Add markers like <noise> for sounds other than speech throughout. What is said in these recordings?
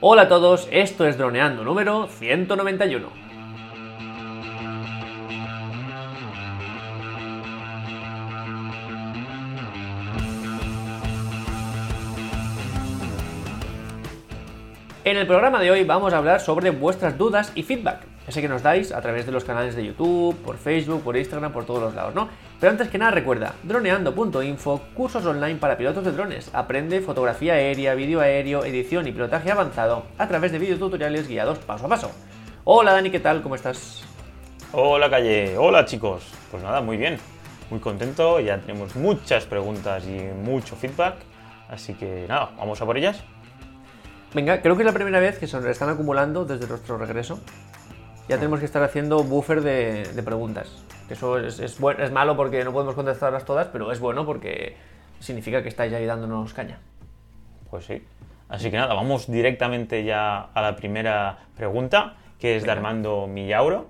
Hola a todos, esto es Droneando número 191. En el programa de hoy vamos a hablar sobre vuestras dudas y feedback, ese que nos dais a través de los canales de YouTube, por Facebook, por Instagram, por todos los lados, ¿no? Pero antes que nada recuerda, droneando.info, cursos online para pilotos de drones. Aprende fotografía aérea, vídeo aéreo, edición y pilotaje avanzado a través de videotutoriales guiados paso a paso. Hola Dani, ¿qué tal? ¿Cómo estás? Hola Calle, hola chicos. Pues nada, muy bien, muy contento, ya tenemos muchas preguntas y mucho feedback, así que nada, vamos a por ellas. Venga, creo que es la primera vez que se nos están acumulando desde nuestro regreso. Ya tenemos que estar haciendo buffer de, preguntas. Eso es, es, es malo porque no podemos contestarlas todas, pero es bueno porque significa que estáis ahí dándonos caña. Pues sí. Así que nada, vamos directamente ya a la primera pregunta, que es de Armando Millauro,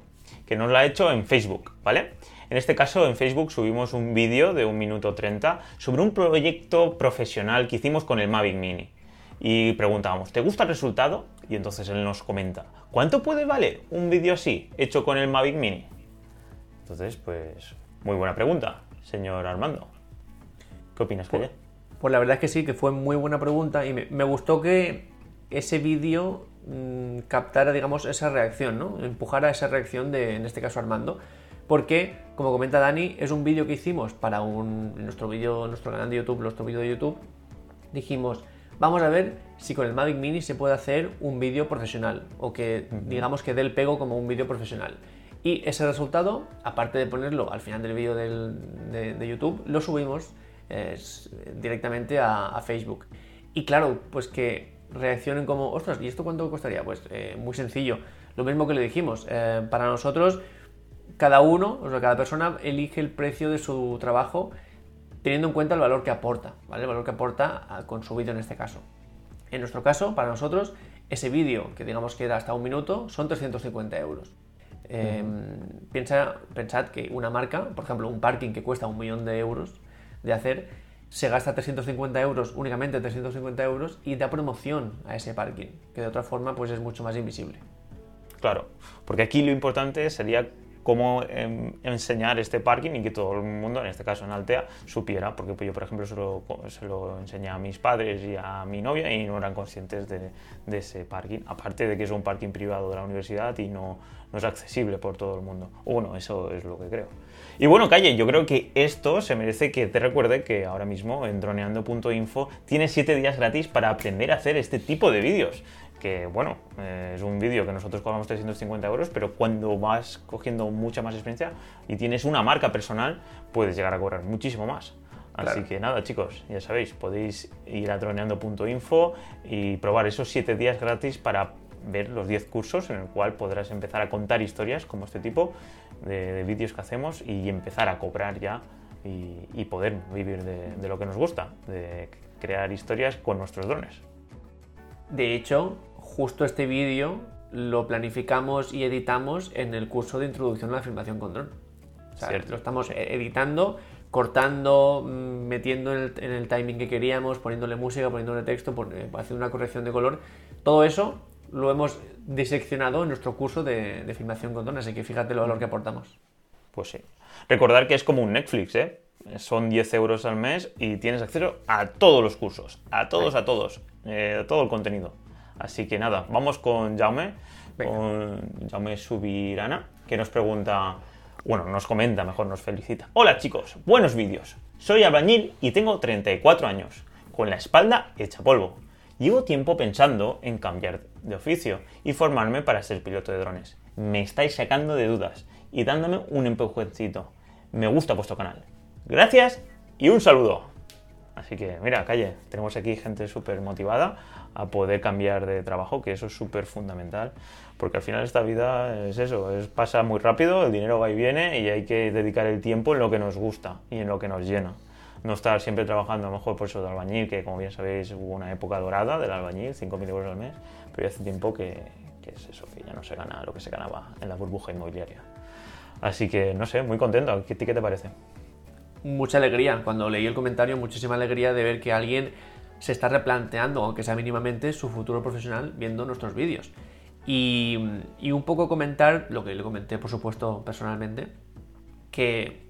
que nos la ha hecho en Facebook, ¿vale? En este caso, en Facebook subimos un vídeo de un minuto 30 sobre un proyecto profesional que hicimos con el Mavic Mini y preguntábamos, ¿te gusta el resultado? Y entonces él nos comenta, ¿cuánto puede valer un vídeo así, hecho con el Mavic Mini? Entonces, pues, muy buena pregunta, señor Armando. ¿Qué opinas, Calle? Pues, pues, la verdad es que sí, que fue muy buena pregunta y me, gustó que ese vídeo mm, captara, digamos, esa reacción, ¿no? Empujara esa reacción de, en este caso, Armando. Porque, como comenta Dani, es un vídeo que hicimos para un, nuestro vídeo, nuestro canal de YouTube, nuestro vídeo de YouTube. Dijimos, Vamos a ver si con el Mavic Mini se puede hacer un vídeo profesional o que digamos que dé el pego como un vídeo profesional. Y ese resultado, aparte de ponerlo al final del vídeo de, YouTube, lo subimos directamente a, Facebook. Y claro, pues que reaccionen como, ostras, ¿y esto cuánto costaría? Pues eh, muy sencillo. Lo mismo que le dijimos, eh, para nosotros, cada uno, o sea, cada persona elige el precio de su trabajo teniendo en cuenta el valor que aporta, ¿vale? El valor que aporta con su vídeo en este caso. En nuestro caso, para nosotros, ese vídeo, que digamos que era hasta un minuto, son 350 euros. Em, piensa, pensad que una marca, por ejemplo, un parking que cuesta un millón de euros de hacer, se gasta 350 euros, únicamente 350 euros, y da promoción a ese parking, que de otra forma pues es mucho más invisible. Claro, porque aquí lo importante sería cómo em, enseñar este parking y que todo el mundo, en este caso en Altea, supiera, porque yo, por ejemplo, se lo, se lo, enseñé a mis padres y a mi novia y no eran conscientes de, de, ese parking, aparte de que es un parking privado de la universidad y no, no es accesible por todo el mundo. bueno, eso es lo que creo. Y bueno, Calle, yo creo que esto se merece que te recuerde que ahora mismo en droneando.info tienes 7 días gratis para aprender a hacer este tipo de vídeos que bueno, eh, es un vídeo que nosotros cobramos 350 euros, pero cuando vas cogiendo mucha más experiencia y tienes una marca personal, puedes llegar a cobrar muchísimo más. Así que nada, chicos, ya sabéis, podéis ir a droneando.info y probar esos 7 días gratis para ver los 10 cursos en el cual podrás empezar a contar historias como este tipo de, vídeos que hacemos y empezar a cobrar ya y, poder vivir de lo que nos gusta, de crear historias con nuestros drones. De hecho, justo este vídeo lo planificamos y editamos en el curso de introducción a la filmación con dron. O sea, lo estamos editando, cortando, mm, metiendo en el, timing que queríamos, poniéndole música, poniéndole texto, eh, haciendo una corrección de color. Todo eso lo hemos diseccionado en nuestro curso de, de filmación con dron, así que fíjate el valor que aportamos. Pues sí. Recordar que es como un Netflix, ¿eh? Son 10 euros al mes y tienes acceso a todos los cursos, a todos, a todos, eh, todo el contenido. Así que nada, vamos con Jaume, con Jaume Subirana, que nos pregunta, bueno, nos comenta, mejor nos felicita. Hola chicos, buenos vídeos. Soy albañil y tengo 34 años, con la espalda hecha polvo. Llevo tiempo pensando en cambiar de oficio y formarme para ser piloto de drones. Me estáis sacando de dudas y dándome un empujoncito. Me gusta vuestro canal. Gracias y un saludo. Así que mira, calle, tenemos aquí gente súper motivada a poder cambiar de trabajo, que eso es súper fundamental, porque al final esta vida es eso, es, pasa muy rápido, el dinero va y viene y hay que dedicar el tiempo en lo que nos gusta y en lo que nos llena. No estar siempre trabajando, a lo mejor por eso de albañil, que como bien sabéis hubo una época dorada del albañil, 5.000 euros al mes, pero ya hace tiempo que, es eso, que ya no se gana lo que se ganaba en la burbuja inmobiliaria. Así que no sé, muy contento. ¿A ti qué te parece? Mucha alegría. Cuando leí el comentario, muchísima alegría de ver que alguien se está replanteando, aunque sea mínimamente, su futuro profesional viendo nuestros vídeos. Y, y un poco comentar lo que le comenté, por supuesto, personalmente, que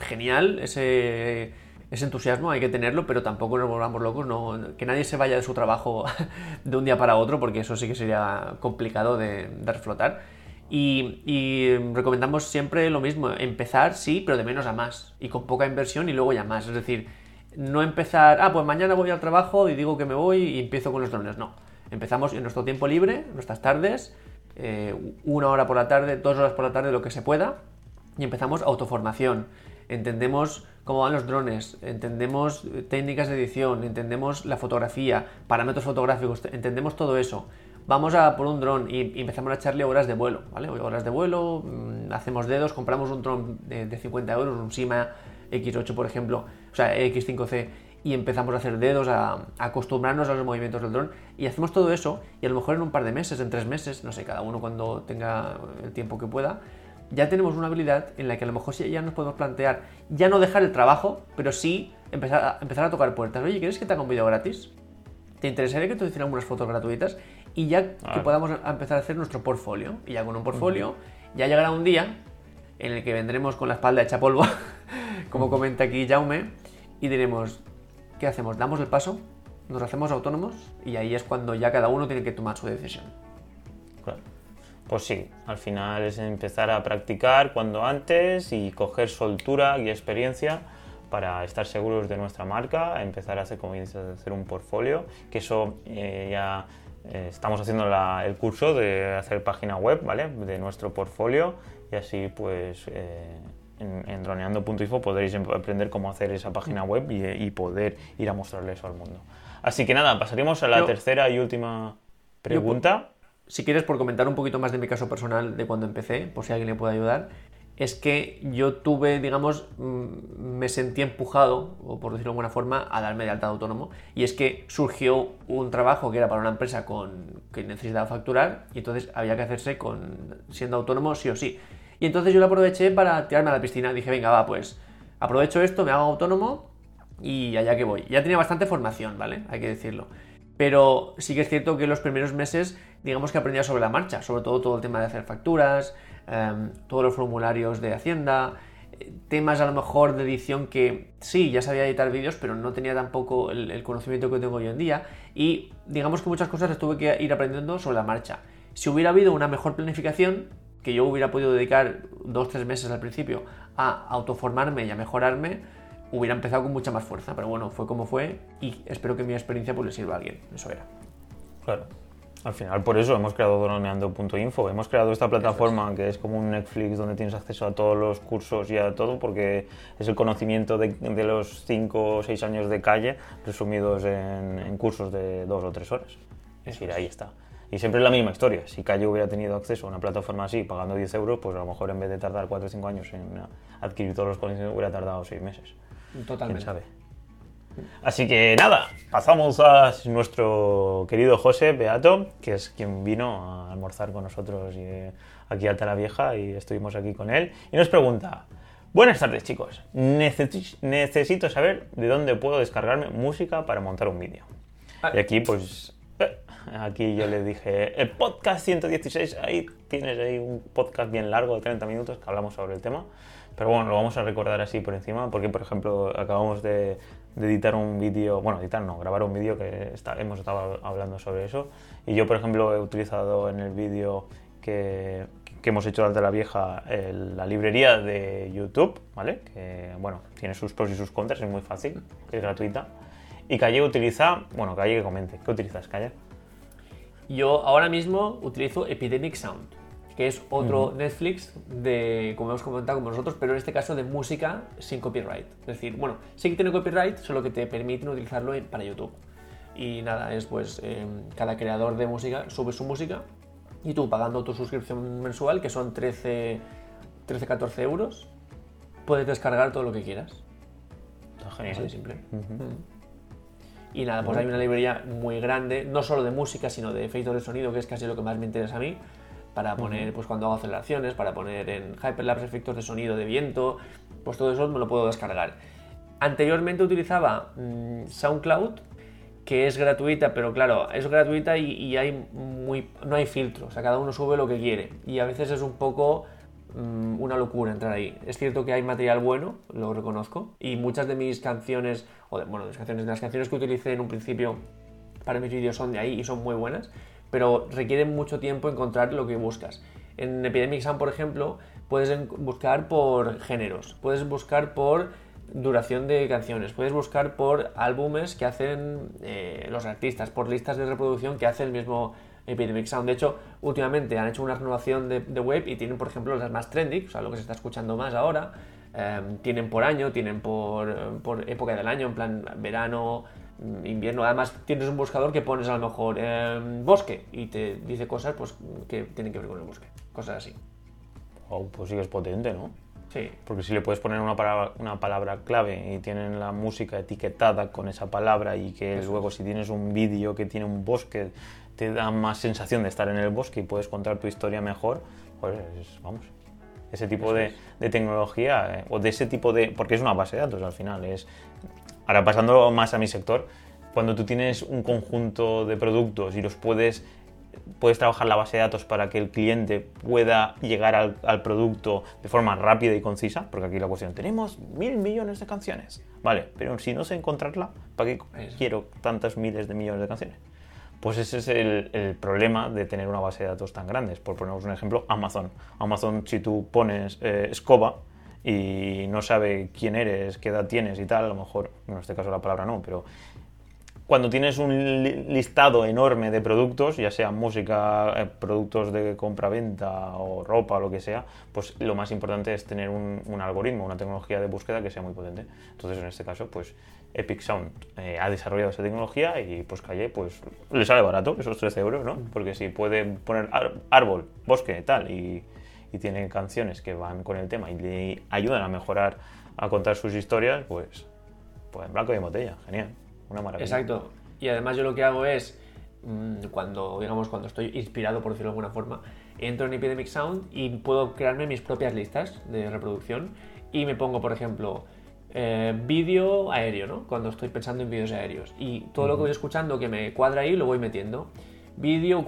genial ese, ese entusiasmo, hay que tenerlo, pero tampoco nos volvamos locos, no, que nadie se vaya de su trabajo <laughs> de un día para otro, porque eso sí que sería complicado de, de reflotar. Y, recomendamos siempre lo mismo, empezar sí, pero de menos a más, y con poca inversión y luego ya más. Es decir, no empezar, ah, pues mañana voy al trabajo y digo que me voy y empiezo con los drones, no. Empezamos en nuestro tiempo libre, nuestras tardes, eh, una hora por la tarde, dos horas por la tarde, lo que se pueda, y empezamos autoformación. Entendemos cómo van los drones, entendemos técnicas de edición, entendemos la fotografía, parámetros fotográficos, entendemos todo eso. Vamos a por un dron y, empezamos a echarle horas de vuelo, ¿vale? Horas de vuelo, mmm, hacemos dedos, compramos un dron de, de 50 euros, un Sima X8 por ejemplo, o sea, X5C, y empezamos a hacer dedos, a, acostumbrarnos a los movimientos del dron, y hacemos todo eso, y a lo mejor en un par de meses, en tres meses, no sé, cada uno cuando tenga el tiempo que pueda, ya tenemos una habilidad en la que a lo mejor ya nos podemos plantear, ya no dejar el trabajo, pero sí empezar a, empezar a tocar puertas. Oye, ¿quieres que te haga un vídeo gratis? ¿Te interesaría que te hicieran unas fotos gratuitas? Y ya que podamos empezar a hacer nuestro portfolio. Y ya con un portfolio, uh -huh. ya llegará un día en el que vendremos con la espalda hecha polvo, <laughs> como comenta aquí Jaume, y diremos, ¿qué hacemos? ¿Damos el paso? ¿Nos hacemos autónomos? Y ahí es cuando ya cada uno tiene que tomar su decisión. Claro. Pues sí, al final es empezar a practicar cuando antes y coger soltura y experiencia para estar seguros de nuestra marca, empezar a hacer, como dices, hacer un portfolio, que eso eh, ya eh, estamos haciendo la, el curso de hacer página web, ¿vale? De nuestro portfolio y así pues eh, en, en droneando.info podréis aprender cómo hacer esa página web y, y, poder ir a mostrarle eso al mundo. Así que nada, pasaremos a la Yo, tercera y última pregunta. Yo, si quieres, por comentar un poquito más de mi caso personal de cuando empecé, por si alguien le puede ayudar, es que yo tuve, digamos, mm, me sentí empujado, o por decirlo de alguna forma, a darme de alta de autónomo. Y es que surgió un trabajo que era para una empresa con, que necesitaba facturar y entonces había que hacerse con siendo autónomo sí o sí. Y entonces yo lo aproveché para tirarme a la piscina. Dije, venga, va, pues aprovecho esto, me hago autónomo y allá que voy. Ya tenía bastante formación, ¿vale? Hay que decirlo. Pero sí que es cierto que los primeros meses, digamos que aprendía sobre la marcha, sobre todo todo el tema de hacer facturas, eh, todos los formularios de Hacienda, temas a lo mejor de edición que sí, ya sabía editar vídeos, pero no tenía tampoco el, el, conocimiento que tengo hoy en día. Y digamos que muchas cosas las tuve que ir aprendiendo sobre la marcha. Si hubiera habido una mejor planificación, que yo hubiera podido dedicar dos, tres meses al principio a autoformarme y a mejorarme, hubiera empezado con mucha más fuerza, pero bueno, fue como fue y espero que mi experiencia pues le sirva a alguien, eso era. Claro. Al final, por eso hemos creado droneando.info. Hemos creado esta plataforma que es como un Netflix donde tienes acceso a todos los cursos y a todo, porque es el conocimiento de, de los 5 o 6 años de calle resumidos en, en, cursos de 2 o 3 horas. Es decir, ahí está. Y siempre es la misma historia. Si Calle hubiera tenido acceso a una plataforma así, pagando 10 euros, pues a lo mejor en vez de tardar 4 o 5 años en adquirir todos los conocimientos, hubiera tardado 6 meses. Totalmente. ¿Quién sabe? Así que nada, pasamos a nuestro querido José Beato, que es quien vino a almorzar con nosotros y, eh, aquí a Alta la Vieja y estuvimos aquí con él. Y nos pregunta, buenas tardes chicos, necesito saber de dónde puedo descargarme música para montar un vídeo. Y aquí pues, eh, aquí yo le dije, el podcast 116, ahí tienes ahí un podcast bien largo de 30 minutos que hablamos sobre el tema. Pero bueno, lo vamos a recordar así por encima, porque por ejemplo acabamos de, de editar un vídeo, bueno, editar no, grabar un vídeo que está, hemos estado hablando sobre eso. Y yo, por ejemplo, he utilizado en el vídeo que, que, hemos hecho de la vieja el, la librería de YouTube, ¿vale? Que, bueno, tiene sus pros y sus contras, es muy fácil, es gratuita. Y Calle utiliza, bueno, Calle que comente, ¿qué utilizas, Calle? Yo ahora mismo utilizo Epidemic Sound que es otro uh -huh. Netflix de, como hemos comentado como nosotros, pero en este caso de música sin copyright. Es decir, bueno, sí que tiene copyright, solo que te permiten utilizarlo para YouTube. Y nada, es pues eh, cada creador de música sube su música y tú pagando tu suscripción mensual, que son 13, 13 14 euros, puedes descargar todo lo que quieras. Está genial. Así de simple. Uh -huh. Y nada, pues hay una librería muy grande, no solo de música, sino de efectos de sonido, que es casi lo que más me interesa a mí para poner, uh -huh. pues cuando hago aceleraciones, para poner en Hyperlapse efectos de sonido de viento, pues todo eso me lo puedo descargar. Anteriormente utilizaba mmm, SoundCloud, que es gratuita, pero claro, es gratuita y, y hay muy, no hay filtro, o sea, cada uno sube lo que quiere. Y a veces es un poco mm, una locura entrar ahí. Es cierto que hay material bueno, lo reconozco, y muchas de mis canciones, o de, bueno, de las canciones, de las canciones que utilicé en un principio para mis vídeos son de ahí y son muy buenas, pero requieren mucho tiempo encontrar lo que buscas. En Epidemic Sound, por ejemplo, puedes buscar por géneros, puedes buscar por duración de canciones, puedes buscar por álbumes que hacen eh, los artistas, por listas de reproducción que hace el mismo Epidemic Sound. De hecho, últimamente han hecho una renovación de, web y tienen, por ejemplo, las más trendy, o sea, lo que se está escuchando más ahora. Eh, tienen por año, tienen por, por época del año, en plan verano, invierno. Además, tienes un buscador que pones a lo mejor eh, bosque y te dice cosas pues, que tienen que ver con el bosque, cosas así. Wow, pues sí que es potente, ¿no? Sí, Porque si le puedes poner una palabra, una palabra clave y tienen la música etiquetada con esa palabra y que luego si tienes un vídeo que tiene un bosque te da más sensación de estar en el bosque y puedes contar tu historia mejor, pues es- vamos, ese tipo de, de tecnología eh, o de ese tipo de... porque es una base de datos al final, es... Ahora pasando más a mi sector, cuando tú tienes un conjunto de productos y los puedes puedes trabajar la base de datos para que el cliente pueda llegar al, al producto de forma rápida y concisa, porque aquí la cuestión, tenemos mil millones de canciones, vale, pero si no sé encontrarla, ¿para qué quiero tantas miles de millones de canciones? Pues ese es el, el problema de tener una base de datos tan grandes. Por ponernos un ejemplo, Amazon. Amazon, si tú pones eh, escoba y no sabe quién eres, qué edad tienes y tal, a lo mejor, en este caso la palabra no, pero cuando tienes un li- listado enorme de productos, ya sea música, eh, productos de compra-venta o ropa o lo que sea, pues lo más importante es tener un, un algoritmo, una tecnología de búsqueda que sea muy potente. Entonces, en este caso, pues Epic Sound eh, ha desarrollado esa tecnología y pues Calle, pues le sale barato esos 13 euros, ¿no? Porque si puede poner árbol, bosque, tal, y, y tiene canciones que van con el tema y le ayudan a mejorar, a contar sus historias, pues, pues en blanco y en botella, genial. Una maravilla. Exacto. Y además yo lo que hago es, mm, cuando, digamos, cuando estoy inspirado, por decirlo de alguna forma, entro en Epidemic Sound y puedo crearme mis propias listas de reproducción y me pongo, por ejemplo, eh, vídeo aéreo, ¿no? Cuando estoy pensando en vídeos aéreos. Y todo lo que voy escuchando que me cuadra ahí lo voy metiendo. Vídeo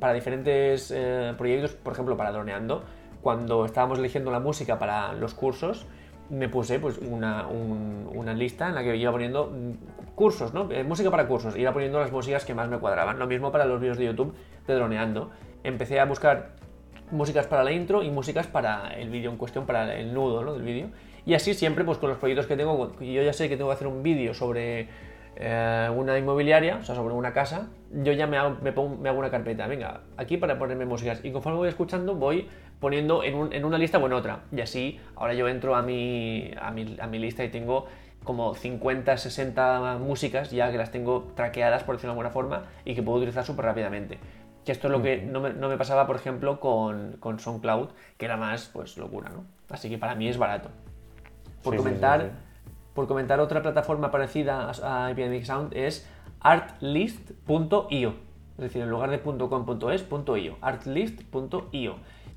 para diferentes eh, proyectos, por ejemplo, para droneando. Cuando estábamos eligiendo la música para los cursos, me puse pues una, un- una lista en la que iba poniendo cursos, ¿no? Eh, música para cursos. Iba poniendo las músicas que más me cuadraban. Lo mismo para los vídeos de YouTube de droneando. Empecé a buscar músicas para la intro y músicas para el vídeo en cuestión, para el nudo ¿no? del vídeo. Y así siempre, pues con los proyectos que tengo, yo ya sé que tengo que hacer un vídeo sobre eh, una inmobiliaria, o sea, sobre una casa, yo ya me hago, me, pongo- me hago una carpeta, venga, aquí para ponerme músicas. Y conforme voy escuchando, voy poniendo en, un- en una lista o en otra. Y así, ahora yo entro a mi, a mi, a mi lista y tengo como 50, 60 músicas ya que las tengo traqueadas, por decirlo de alguna forma, y que puedo utilizar súper rápidamente. Que esto es lo que no me, no me pasaba, por ejemplo, con, con SoundCloud, que era más, pues, locura, ¿no? Así que para mí es barato. Por Sí, sí, sí, comentar, sí. Por comentar otra plataforma parecida a, Epidemic Sound es artlist.io. Es decir, en lugar de .com.es, .io. artlist.io.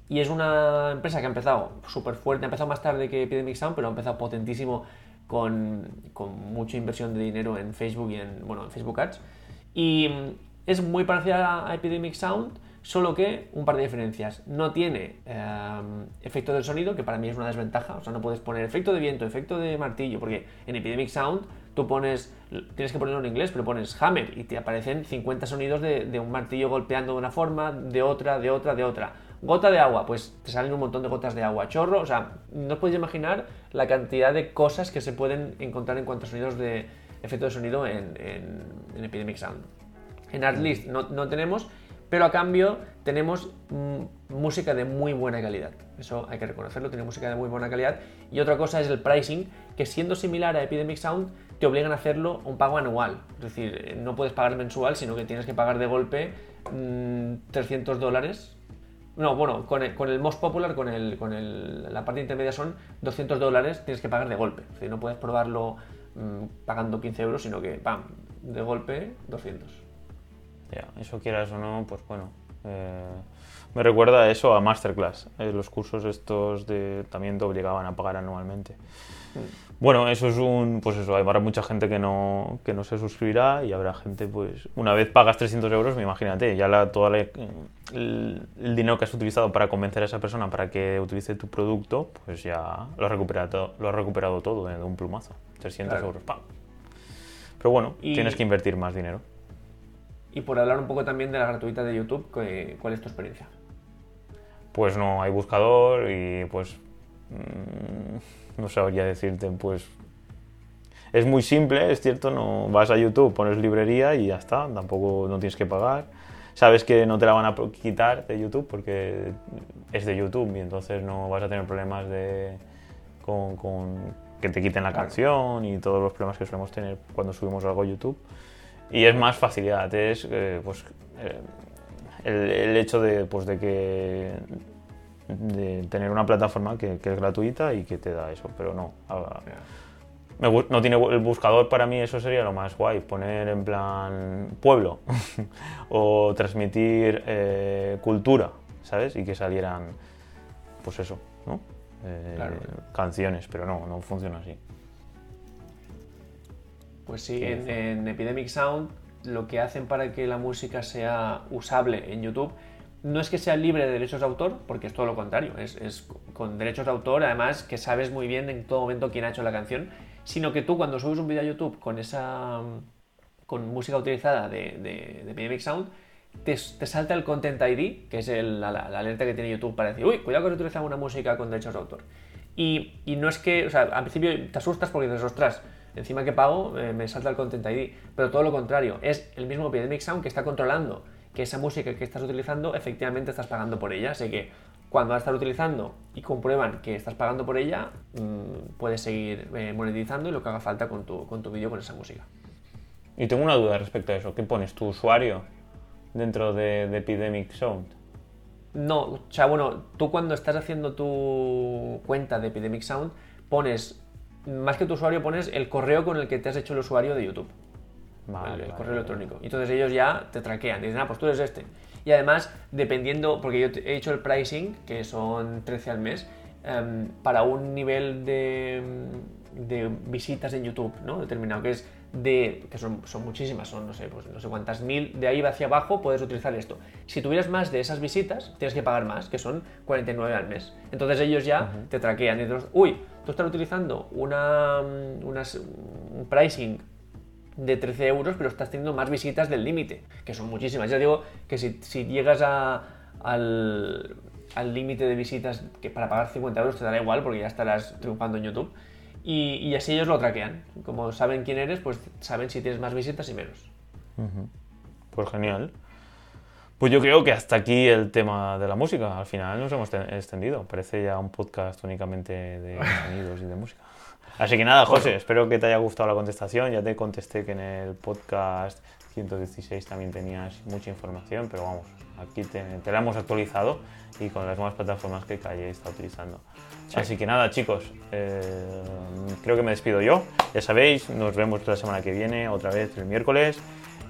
Y es una empresa que ha empezado súper fuerte, ha empezado más tarde que Epidemic Sound, pero ha empezado potentísimo con, con mucha inversión de dinero en Facebook y en, bueno, en Facebook Ads. Y es muy parecida a Epidemic Sound, solo que un par de diferencias. No tiene eh, efecto del sonido, que para mí es una desventaja. O sea, no puedes poner efecto de viento, efecto de martillo, porque en Epidemic Sound tú pones, tienes que ponerlo en inglés, pero pones hammer y te aparecen 50 sonidos de, un martillo golpeando de una forma, de otra, de otra, de otra. Gota de agua, pues te salen un montón de gotas de agua. Chorro, o sea, no os podéis imaginar la cantidad de cosas que se pueden encontrar en cuanto a sonidos de efecto de sonido en, en- en Epidemic Sound. En Artlist no, no tenemos, pero a cambio tenemos mm, música de muy buena calidad. Eso hay que reconocerlo, tiene música de muy buena calidad. Y otra cosa es el pricing, que siendo similar a Epidemic Sound, te obligan a hacerlo un pago anual. Es decir, eh, no puedes pagar mensual, sino que tienes que pagar de golpe mm, 300 dólares. No, bueno, con el, con most popular, con, el, con el- la parte intermedia son 200 dólares, tienes que pagar de golpe. Es decir, no puedes probarlo mm, pagando 15 euros, sino que, pam, de golpe 200. Ya, eso quieras o no, pues bueno. eh, me recuerda a eso a Masterclass. eh, los cursos estos de, también te obligaban a pagar anualmente. Bueno, eso es un. Pues eso, habrá mucha gente que no, que no se suscribirá y habrá gente, pues. Una vez pagas 300 euros, imagínate, ya la, toda la- el, el dinero que has utilizado para convencer a esa persona para que utilice tu producto, pues ya lo has recuperado, lo has recuperado todo eh, de un plumazo. 300 Claro. euros, ¡pam! Pero bueno, Y- tienes que invertir más dinero. Y por hablar un poco también de la gratuita de YouTube, ¿qué- ¿cuál es tu experiencia? Pues no hay buscador y pues mm, no sabría decirte, pues es muy simple, es cierto, no vas a YouTube, pones librería y ya está, tampoco no tienes que pagar. Sabes que no te la van a quitar de YouTube porque es de YouTube y entonces no vas a tener problemas de con, con que te quiten la Claro. canción y todos los problemas que solemos tener cuando subimos algo a YouTube. Y es más facilidad, es eh, pues eh, el, el hecho de, pues, de que de tener una plataforma que, que es gratuita y que te da eso, pero no. a- me no tiene el buscador para mí, eso sería lo más guay, poner en plan pueblo <laughs> o transmitir eh, cultura, ¿sabes? Y que salieran, pues eso, ¿no? Eh, Claro. Canciones, pero no, no funciona así. Pues sí, en, Epidemic Sound lo que hacen para que la música sea usable en YouTube no es que sea libre de derechos de autor, porque es todo lo contrario, es, es con derechos de autor, además que sabes muy bien en todo momento quién ha hecho la canción, sino que tú cuando subes un vídeo a YouTube con esa con música utilizada de, de, de Epidemic Sound, te, te salta el Content ID, que es el- la, la- alerta que tiene YouTube para decir, uy, cuidado que has utilizado una música con derechos de autor. Y, y no es que, o sea, al principio te asustas porque dices, ostras, encima que pago eh, me salta el Content ID, pero todo lo contrario, es el mismo Epidemic Sound que está controlando que esa música que estás utilizando efectivamente estás pagando por ella, así que cuando la estás utilizando y comprueban que estás pagando por ella, mm, puedes seguir eh, monetizando y lo que haga falta con tu, con tu vídeo con esa música. Y tengo una duda respecto a eso. ¿Qué pones? ¿Tu usuario dentro de, de Epidemic Sound? No, o sea, bueno, tú cuando estás haciendo tu cuenta de Epidemic Sound, pones, más que tu usuario, pones el correo con el que te has hecho el usuario de YouTube. Vale, el, el vale, correo vale. electrónico. Y entonces ellos ya te traquean, te dicen, ah, pues tú eres este. Y además, dependiendo, porque yo he hecho el pricing, que son 13 al mes, em, para un nivel de, de visitas en YouTube, ¿no? Determinado, que es de, que son, son muchísimas, son no sé, pues no sé cuántas mil, de ahí hacia abajo puedes utilizar esto. Si tuvieras más de esas visitas, tienes que pagar más, que son 49 al mes. Entonces ellos ya te traquean y dices, uy, tú estás utilizando una, unas- un pricing de 13 euros, pero estás teniendo más visitas del límite, que son muchísimas. Ya digo que si, si llegas a- al al límite de visitas que para pagar 50 euros te dará igual porque ya estarás triunfando en YouTube. Y, y así ellos lo traquean. Como saben quién eres, pues saben si tienes más visitas y menos. Pues genial. Pues yo creo que hasta aquí el tema de la música. Al final nos hemos te- extendido. Parece ya un podcast únicamente de <laughs> sonidos y de música. Así que nada, José, espero que te haya gustado la contestación. Ya te contesté que en el podcast 116 también tenías mucha información, pero vamos, aquí te, te la hemos actualizado y con las nuevas plataformas que Calle está utilizando. Así que nada, chicos, eh, creo que me despido yo. Ya sabéis, nos vemos la semana que viene, otra vez el miércoles.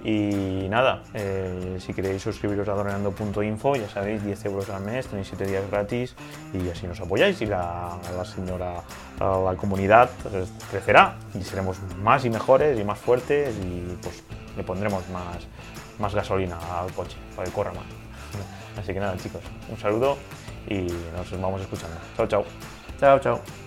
Y nada, eh, si queréis suscribiros a donando.info, ya sabéis, 10 euros al mes, tenéis 7 días gratis y así nos apoyáis y la, la señora, la, la comunidad pues, crecerá y seremos más y mejores y más fuertes y pues le pondremos más, más gasolina al coche para que corra más. <laughs> Así que nada, chicos, un saludo y nos vamos escuchando. Chao, chao. Chao, chao.